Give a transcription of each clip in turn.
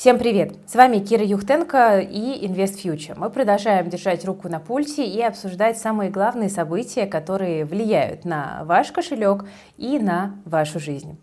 Всем привет! С вами Кира Юхтенко и Invest Future. Мы продолжаем держать руку на пульсе и обсуждать самые главные события, которые влияют на ваш кошелек и на вашу жизнь.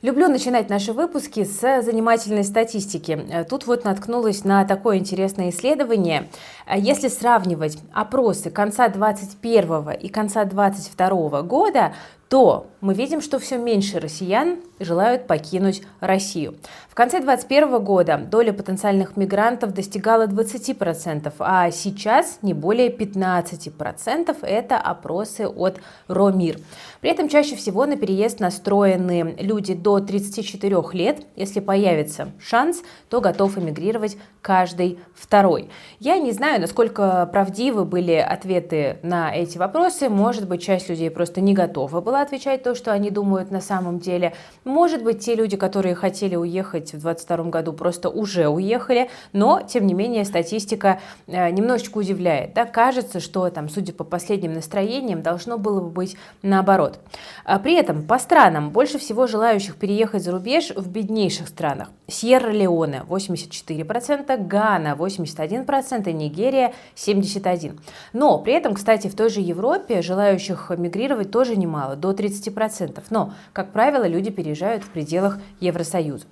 Люблю начинать наши выпуски с занимательной статистики. Тут вот наткнулась на такое интересное исследование. Если сравнивать опросы конца 2021 и конца 2022 года, то мы видим, что все меньше россиян желают покинуть Россию. В конце 2021 года доля потенциальных мигрантов достигала 20%, а сейчас не более 15%. Это опросы от РОМИР. При этом чаще всего на переезд настроены люди до 34 лет. Если появится шанс, то готов эмигрировать каждый второй. Я не знаю, насколько правдивы были ответы на эти вопросы. Может быть, часть людей просто не готова была отвечать то, что они думают на самом деле. Может быть, те люди, которые хотели уехать в 2022 году, просто уже уехали. Но, тем не менее, статистика э, немножечко удивляет. Да? Кажется, что там, судя по последним настроениям, должно было бы быть наоборот. А при этом по странам больше всего желающих переехать за рубеж в беднейших странах. Сьерра-Леоне 84%, Гана 81% и Нигерия 71%. Но при этом, кстати, в той же Европе желающих мигрировать тоже немало, до 30%. Но, как правило, люди переезжают в пределах Евросоюза.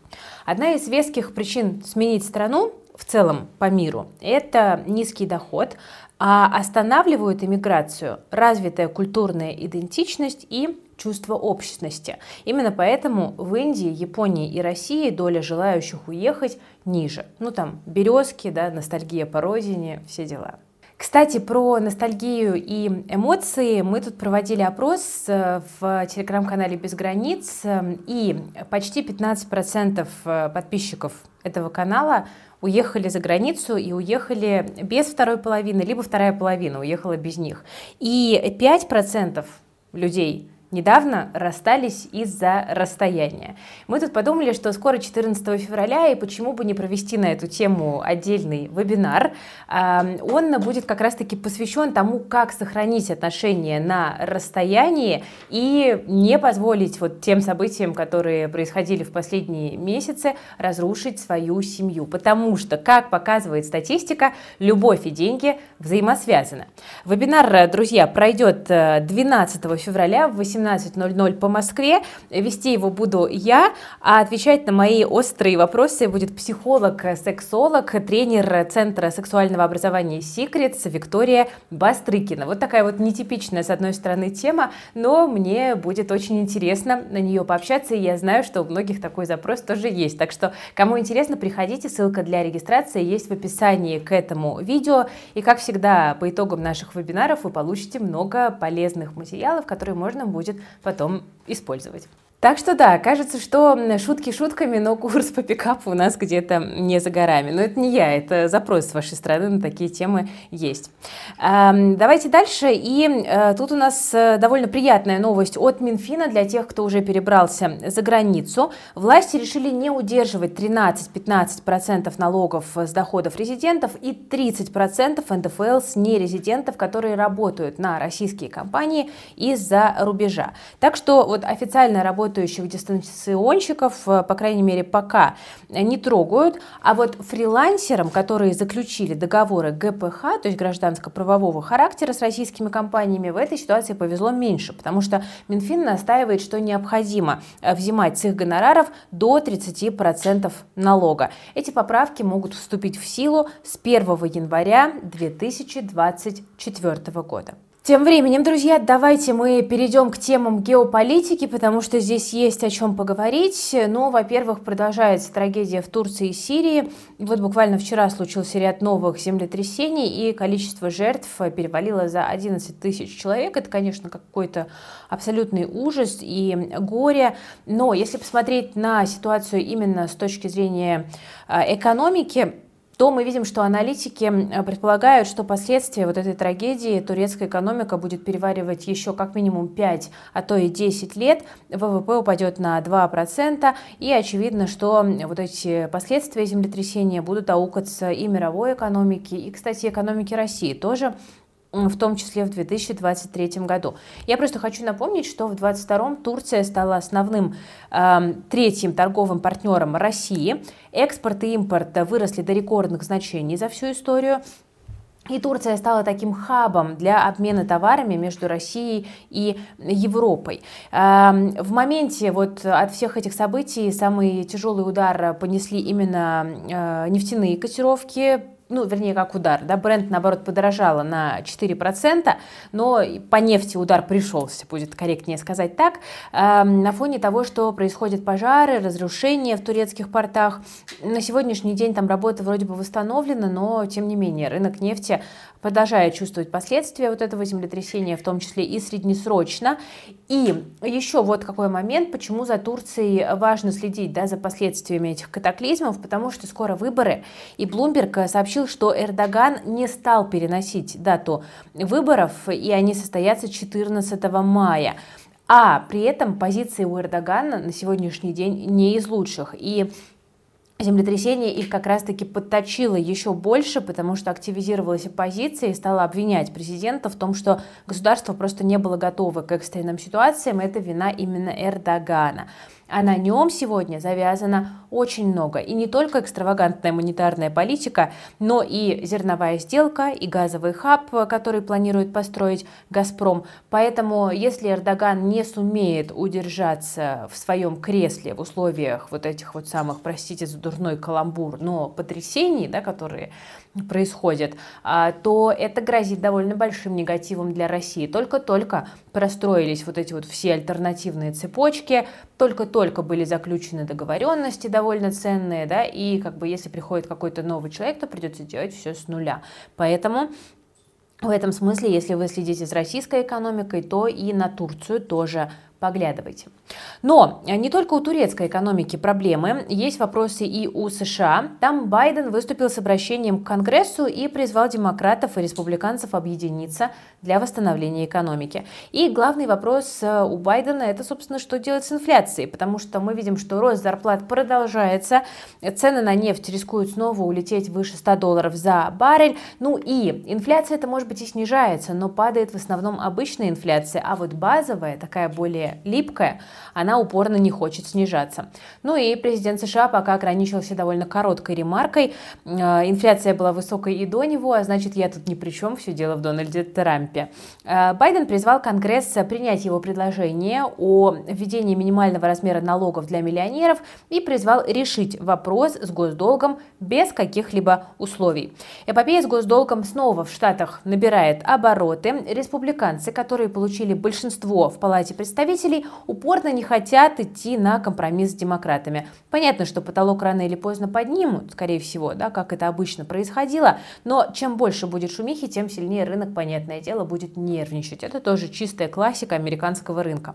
Одна из веских причин сменить страну в целом по миру – это низкий доход, а останавливают иммиграцию развитая культурная идентичность и чувство общности. Именно поэтому в Индии, Японии и России доля желающих уехать ниже. Ну там березки, да, ностальгия по родине, все дела. Кстати, про ностальгию и эмоции мы тут проводили опрос э, в телеграм-канале «Без границ», э, и почти 15% э, подписчиков этого канала уехали за границу и уехали без второй половины, либо вторая половина уехала без них. И 5% людей недавно расстались из-за расстояния. Мы тут подумали, что скоро 14 февраля, и почему бы не провести на эту тему отдельный вебинар. Он будет как раз-таки посвящен тому, как сохранить отношения на расстоянии и не позволить вот тем событиям, которые происходили в последние месяцы, разрушить свою семью. Потому что, как показывает статистика, любовь и деньги взаимосвязаны. Вебинар, друзья, пройдет 12 э, февраля в 18 18.00 по Москве. Вести его буду я, а отвечать на мои острые вопросы будет психолог, сексолог, тренер Центра сексуального образования Secrets Виктория Бастрыкина. Вот такая вот нетипичная, с одной стороны, тема, но мне будет очень интересно на нее пообщаться, и я знаю, что у многих такой запрос тоже есть. Так что, кому интересно, приходите, ссылка для регистрации есть в описании к этому видео. И, как всегда, по итогам наших вебинаров вы получите много полезных материалов, которые можно будет будет потом использовать. Так что да, кажется, что шутки шутками, но курс по пикапу у нас где-то не за горами. Но это не я, это запрос с вашей стороны на такие темы есть. Давайте дальше. И э, тут у нас э, довольно приятная новость от Минфина для тех, кто уже перебрался за границу. Власти решили не удерживать 13-15% налогов с доходов резидентов и 30% НДФЛ с нерезидентов, которые работают на российские компании из-за рубежа. Так что вот официально работают работающих дистанционщиков, э, по крайней мере, пока не трогают. А вот фрилансерам, которые заключили договоры ГПХ, то есть гражданско-правового характера с российскими компаниями, в этой ситуации повезло меньше, потому что Минфин настаивает, что необходимо э, взимать с их гонораров до 30% налога. Эти поправки могут вступить в силу с 1 января 2024 года. Тем временем, друзья, давайте мы перейдем к темам геополитики, потому что здесь есть о чем поговорить. Ну, во-первых, продолжается трагедия в Турции и Сирии. Вот буквально вчера случился ряд новых землетрясений, и количество жертв перевалило за 11 тысяч человек. Это, конечно, какой-то абсолютный ужас и горе. Но если посмотреть на ситуацию именно с точки зрения э, экономики, то мы видим, что аналитики предполагают, что последствия вот этой трагедии турецкая экономика будет переваривать еще как минимум 5, а то и 10 лет, ВВП упадет на 2%, и очевидно, что вот эти последствия землетрясения будут аукаться и мировой экономике, и, кстати, экономике России тоже, в том числе в 2023 году. Я просто хочу напомнить, что в 2022 Турция стала основным э, третьим торговым партнером России. Экспорт и импорт выросли до рекордных значений за всю историю. И Турция стала таким хабом для обмена товарами между Россией и Европой. Эм, в моменте вот от всех этих событий самый тяжелый удар понесли именно э, нефтяные котировки, ну, вернее, как удар, да, бренд, наоборот, подорожала на 4%, но по нефти удар пришелся, будет корректнее сказать так, э, на фоне того, что происходят пожары, разрушения в турецких портах. На сегодняшний день там работа вроде бы восстановлена, но, тем не менее, рынок нефти продолжает чувствовать последствия вот этого землетрясения, в том числе и среднесрочно. И еще вот какой момент, почему за Турцией важно следить да, за последствиями этих катаклизмов, потому что скоро выборы, и Блумберг сообщил, что Эрдоган не стал переносить дату выборов, и они состоятся 14 мая. А при этом позиции у Эрдогана на сегодняшний день не из лучших. И землетрясение их как раз-таки подточило еще больше, потому что активизировалась оппозиция и стала обвинять президента в том, что государство просто не было готово к экстренным ситуациям. Это вина именно Эрдогана а на нем сегодня завязано очень много. И не только экстравагантная монетарная политика, но и зерновая сделка, и газовый хаб, который планирует построить «Газпром». Поэтому, если Эрдоган не сумеет удержаться в своем кресле в условиях вот этих вот самых, простите за дурной каламбур, но потрясений, да, которые происходит, а, то это грозит довольно большим негативом для России. Только-только простроились вот эти вот все альтернативные цепочки, только-только были заключены договоренности довольно ценные, да, и как бы если приходит какой-то новый человек, то придется делать все с нуля. Поэтому в этом смысле, если вы следите за российской экономикой, то и на Турцию тоже поглядывайте. Но не только у турецкой экономики проблемы, есть вопросы и у США. Там Байден выступил с обращением к Конгрессу и призвал демократов и республиканцев объединиться для восстановления экономики. И главный вопрос э, у Байдена это, собственно, что делать с инфляцией, потому что мы видим, что рост зарплат продолжается, цены на нефть рискуют снова улететь выше 100 долларов за баррель, ну и инфляция это может быть и снижается, но падает в основном обычная инфляция, а вот базовая, такая более липкая, она упорно не хочет снижаться. Ну и президент США пока ограничился довольно короткой ремаркой, э, инфляция была высокой и до него, а значит я тут ни при чем, все дело в Дональде Трампе. Э, Байден призвал Конгресс принять его предложение о введении минимального размера налогов для миллионеров и призвал решить вопрос с госдолгом без каких-либо условий. Эпопея с госдолгом снова в Штатах набирает обороты. Республиканцы, которые получили большинство в Палате представителей, упорно не хотят идти на компромисс с демократами. Понятно, что потолок рано или поздно поднимут, скорее всего, да, как это обычно происходило, но чем больше будет шумихи, тем сильнее рынок, понятное дело будет нервничать. Это тоже чистая классика американского рынка.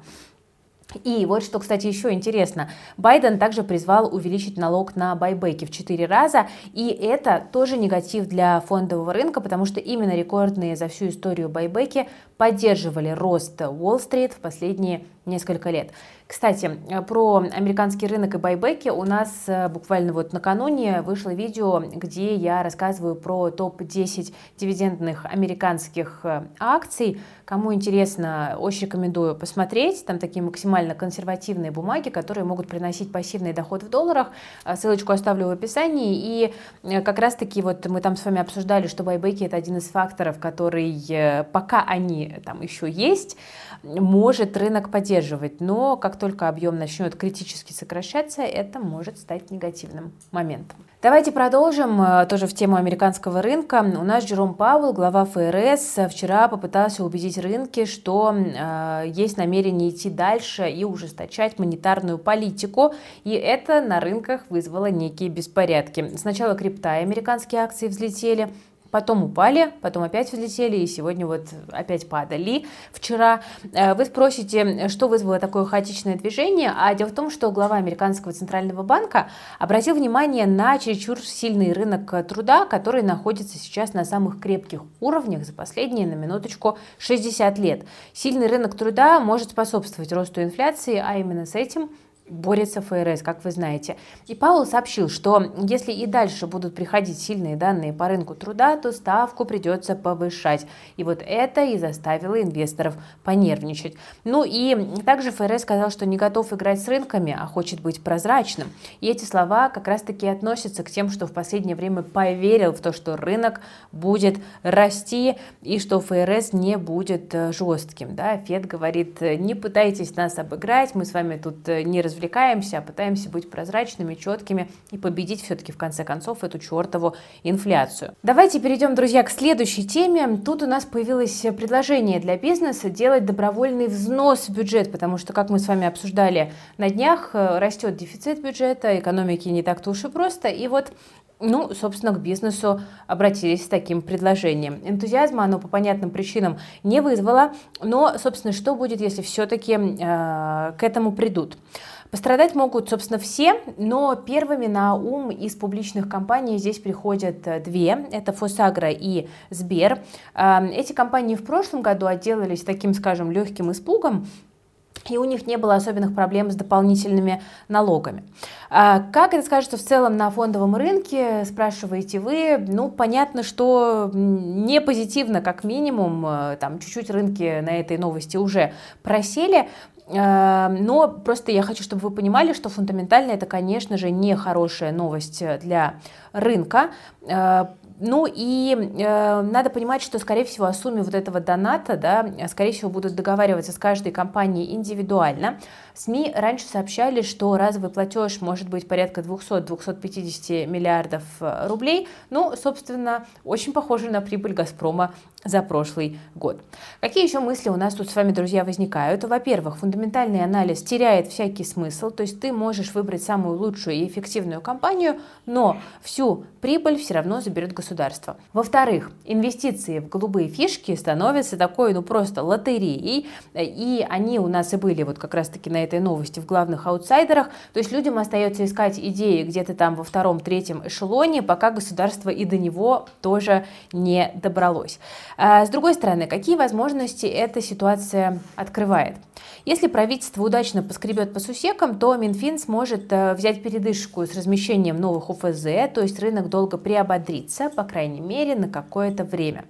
И вот что, кстати, еще интересно. Байден также призвал увеличить налог на байбеки в 4 раза, и это тоже негатив для фондового рынка, потому что именно рекордные за всю историю байбеки поддерживали рост Уолл-стрит в последние несколько лет. Кстати, про американский рынок и байбеки у нас э, буквально вот накануне вышло видео, где я рассказываю про топ-10 дивидендных американских э, акций. Кому интересно, очень рекомендую посмотреть. Там такие максимально консервативные бумаги, которые могут приносить пассивный доход в долларах. Э, ссылочку оставлю в описании. И как раз-таки вот мы там с вами обсуждали, что байбеки это один из факторов, который, пока они там еще есть, может рынок поддерживать. Но как только объем начнет критически сокращаться, это может стать негативным моментом. Давайте продолжим э, тоже в тему американского рынка. У нас Джером Пауэлл, глава ФРС, вчера попытался убедить рынки, что э, есть намерение идти дальше и ужесточать монетарную политику, и это на рынках вызвало некие беспорядки. Сначала крипта и американские акции взлетели, потом упали, потом опять взлетели, и сегодня вот опять падали. Вчера э, вы спросите, что вызвало такое хаотичное движение, а дело в том, что глава американского центрального банка обратил внимание на чересчур сильный рынок труда, который находится сейчас на самых крепких уровнях за последние, на минуточку, 60 лет. Сильный рынок труда может способствовать росту инфляции, а именно с этим борется ФРС, как вы знаете. И Паул сообщил, что если и дальше будут приходить сильные данные по рынку труда, то ставку придется повышать. И вот это и заставило инвесторов понервничать. Ну и также ФРС сказал, что не готов играть с рынками, а хочет быть прозрачным. И эти слова как раз-таки относятся к тем, что в последнее время поверил в то, что рынок будет расти и что ФРС не будет э, жестким. Да? Фед говорит, не пытайтесь нас обыграть, мы с вами тут э, не развлекаемся развлекаемся, а пытаемся быть прозрачными, четкими и победить все-таки в конце концов эту чертову инфляцию. Давайте перейдем, друзья, к следующей теме. Тут у нас появилось предложение для бизнеса делать добровольный взнос в бюджет, потому что, как мы с вами обсуждали на днях, э, растет дефицит бюджета, экономики не так-то уж и просто, и вот ну, собственно, к бизнесу обратились с таким предложением. Энтузиазма оно по понятным причинам не вызвало, но, собственно, что будет, если все-таки э, к этому придут? Пострадать могут, собственно, все, но первыми на ум из публичных компаний здесь приходят э, две. Это Фосагра и Сбер. Эм, эти компании в прошлом году отделались таким, скажем, легким испугом, и у них не было особенных проблем с дополнительными налогами. А как это скажется в целом на фондовом рынке, спрашиваете вы? Ну, понятно, что не позитивно, как минимум, э, там чуть-чуть рынки на этой новости уже просели, но просто я хочу, чтобы вы понимали, что фундаментально это, конечно же, не хорошая новость для рынка. Ну и э, надо понимать, что, скорее всего, о сумме вот этого доната, да, скорее всего, будут договариваться с каждой компанией индивидуально. СМИ раньше сообщали, что разовый платеж может быть порядка 200-250 миллиардов э, рублей. Ну, собственно, очень похоже на прибыль «Газпрома» за прошлый год. Какие еще мысли у нас тут с вами, друзья, возникают? Во-первых, фундаментальный анализ теряет всякий смысл, то есть ты можешь выбрать самую лучшую и эффективную компанию, но всю прибыль все равно заберет государство. Во-вторых, инвестиции в голубые фишки становятся такой, ну просто лотереей, и они у нас и были вот как раз-таки на этой новости в главных аутсайдерах. То есть людям остается искать идеи где-то там во втором, третьем эшелоне, пока государство и до него тоже не добралось. А с другой стороны, какие возможности эта ситуация открывает? Если правительство удачно поскребет по сусекам, то Минфин сможет э, взять передышку с размещением новых УФЗ, то есть рынок долго приободрится, по крайней мере, на какое-то время.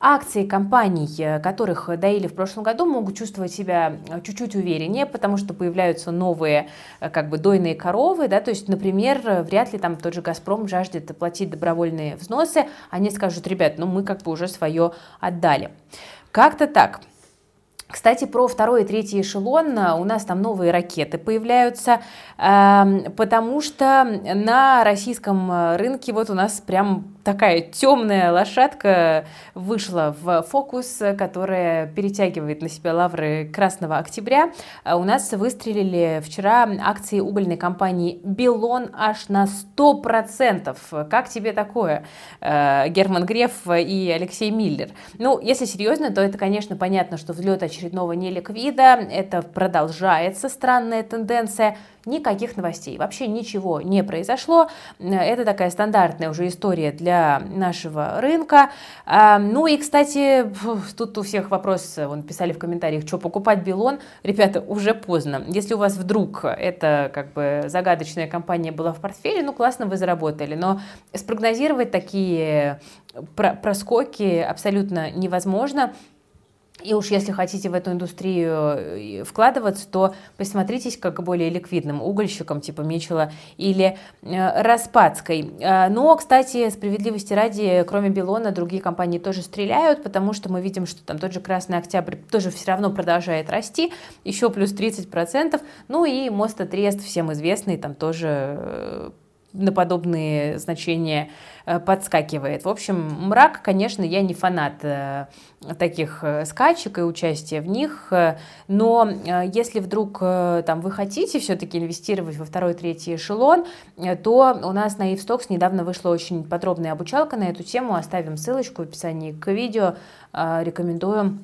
Акции компаний, э, которых доили в прошлом году, могут чувствовать себя э, чуть-чуть увереннее, потому что появляются новые э, как бы дойные коровы, да, то есть, например, вряд ли там тот же «Газпром» жаждет платить добровольные взносы, они скажут, ребят, ну мы как бы уже свое отдали. Как-то так. Кстати, про второй и третий эшелон у нас там новые ракеты появляются, эм, потому что на российском рынке вот у нас прям такая темная лошадка вышла в фокус, которая перетягивает на себя лавры Красного Октября. А у нас выстрелили вчера акции угольной компании «Белон» аж на 100%. Как тебе такое, э, Герман Греф и Алексей Миллер? Ну, если серьезно, то это, конечно, понятно, что взлет очередного неликвида, это продолжается странная тенденция – никаких новостей, вообще ничего не произошло. Это такая стандартная уже история для нашего рынка. А, ну и, кстати, тут у всех вопрос, вон писали в комментариях, что покупать Билон, ребята, уже поздно. Если у вас вдруг эта как бы загадочная компания была в портфеле, ну классно вы заработали, но спрогнозировать такие проскоки абсолютно невозможно. И уж если хотите в эту индустрию э, вкладываться, то присмотритесь как более ликвидным угольщикам типа Мичела или э, Распадской. Э, но, кстати, справедливости ради, кроме Белона, другие компании тоже стреляют, потому что мы видим, что там тот же Красный Октябрь тоже все равно продолжает расти, еще плюс 30%. Ну и Мостотрест, всем известный, там тоже на подобные значения э, подскакивает. В общем, мрак, конечно, я не фанат э, таких э, скачек и участия в них, но если вдруг там, вы хотите все-таки инвестировать во второй, третий эшелон, то у нас на Ивстокс недавно вышла очень подробная обучалка на эту тему, оставим ссылочку в описании к видео, рекомендуем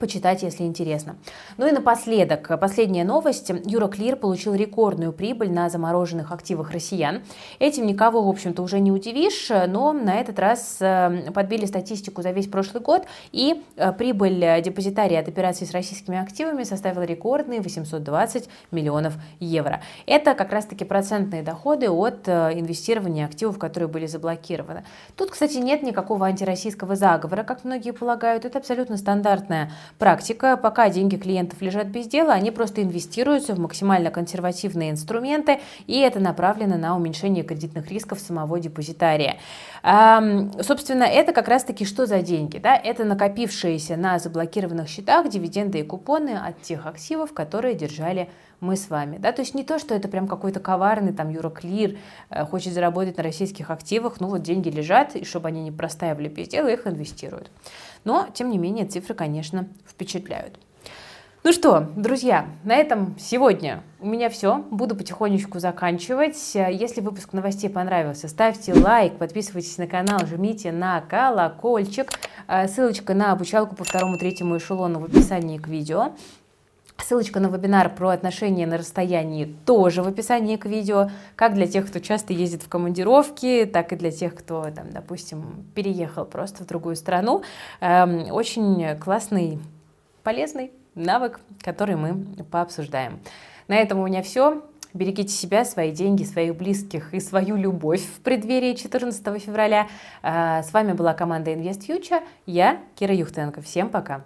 почитать, если интересно. Ну и напоследок, последняя новость. Юроклир получил рекордную прибыль на замороженных активах россиян. Этим никого, в общем-то, уже не удивишь, но на этот раз э, подбили статистику за весь прошлый год, и э, прибыль депозитария от операций с российскими активами составила рекордные 820 миллионов евро. Это как раз-таки процентные доходы от э, инвестирования активов, которые были заблокированы. Тут, кстати, нет никакого антироссийского заговора, как многие полагают. Это абсолютно стандартная практика. Пока деньги клиентов лежат без дела, они просто инвестируются в максимально консервативные инструменты, и это направлено на уменьшение кредитных рисков самого депозитария. Собственно, это как раз-таки что за деньги? Да? Это накопившиеся на заблокированных счетах дивиденды и купоны от тех активов, которые держали мы с вами. Да? То есть не то, что это прям какой-то коварный там Юроклир э, хочет заработать на российских активах, ну вот деньги лежат, и чтобы они не простаивали без дела, их инвестируют. Но, тем не менее, цифры, конечно, впечатляют. Ну что, друзья, на этом сегодня у меня все. Буду потихонечку заканчивать. Если выпуск новостей понравился, ставьте лайк, подписывайтесь на канал, жмите на колокольчик. Э, ссылочка на обучалку по второму-третьему эшелону в описании к видео. Ссылочка на вебинар про отношения на расстоянии тоже в описании к видео, как для тех, кто часто ездит в командировки, так и для тех, кто, там, допустим, переехал просто в другую страну. Эм, очень классный, полезный навык, который мы пообсуждаем. На этом у меня все. Берегите себя, свои деньги, своих близких и свою любовь в преддверии 14 февраля. Э, с вами была команда Invest Future. Я Кира Юхтенко. Всем пока.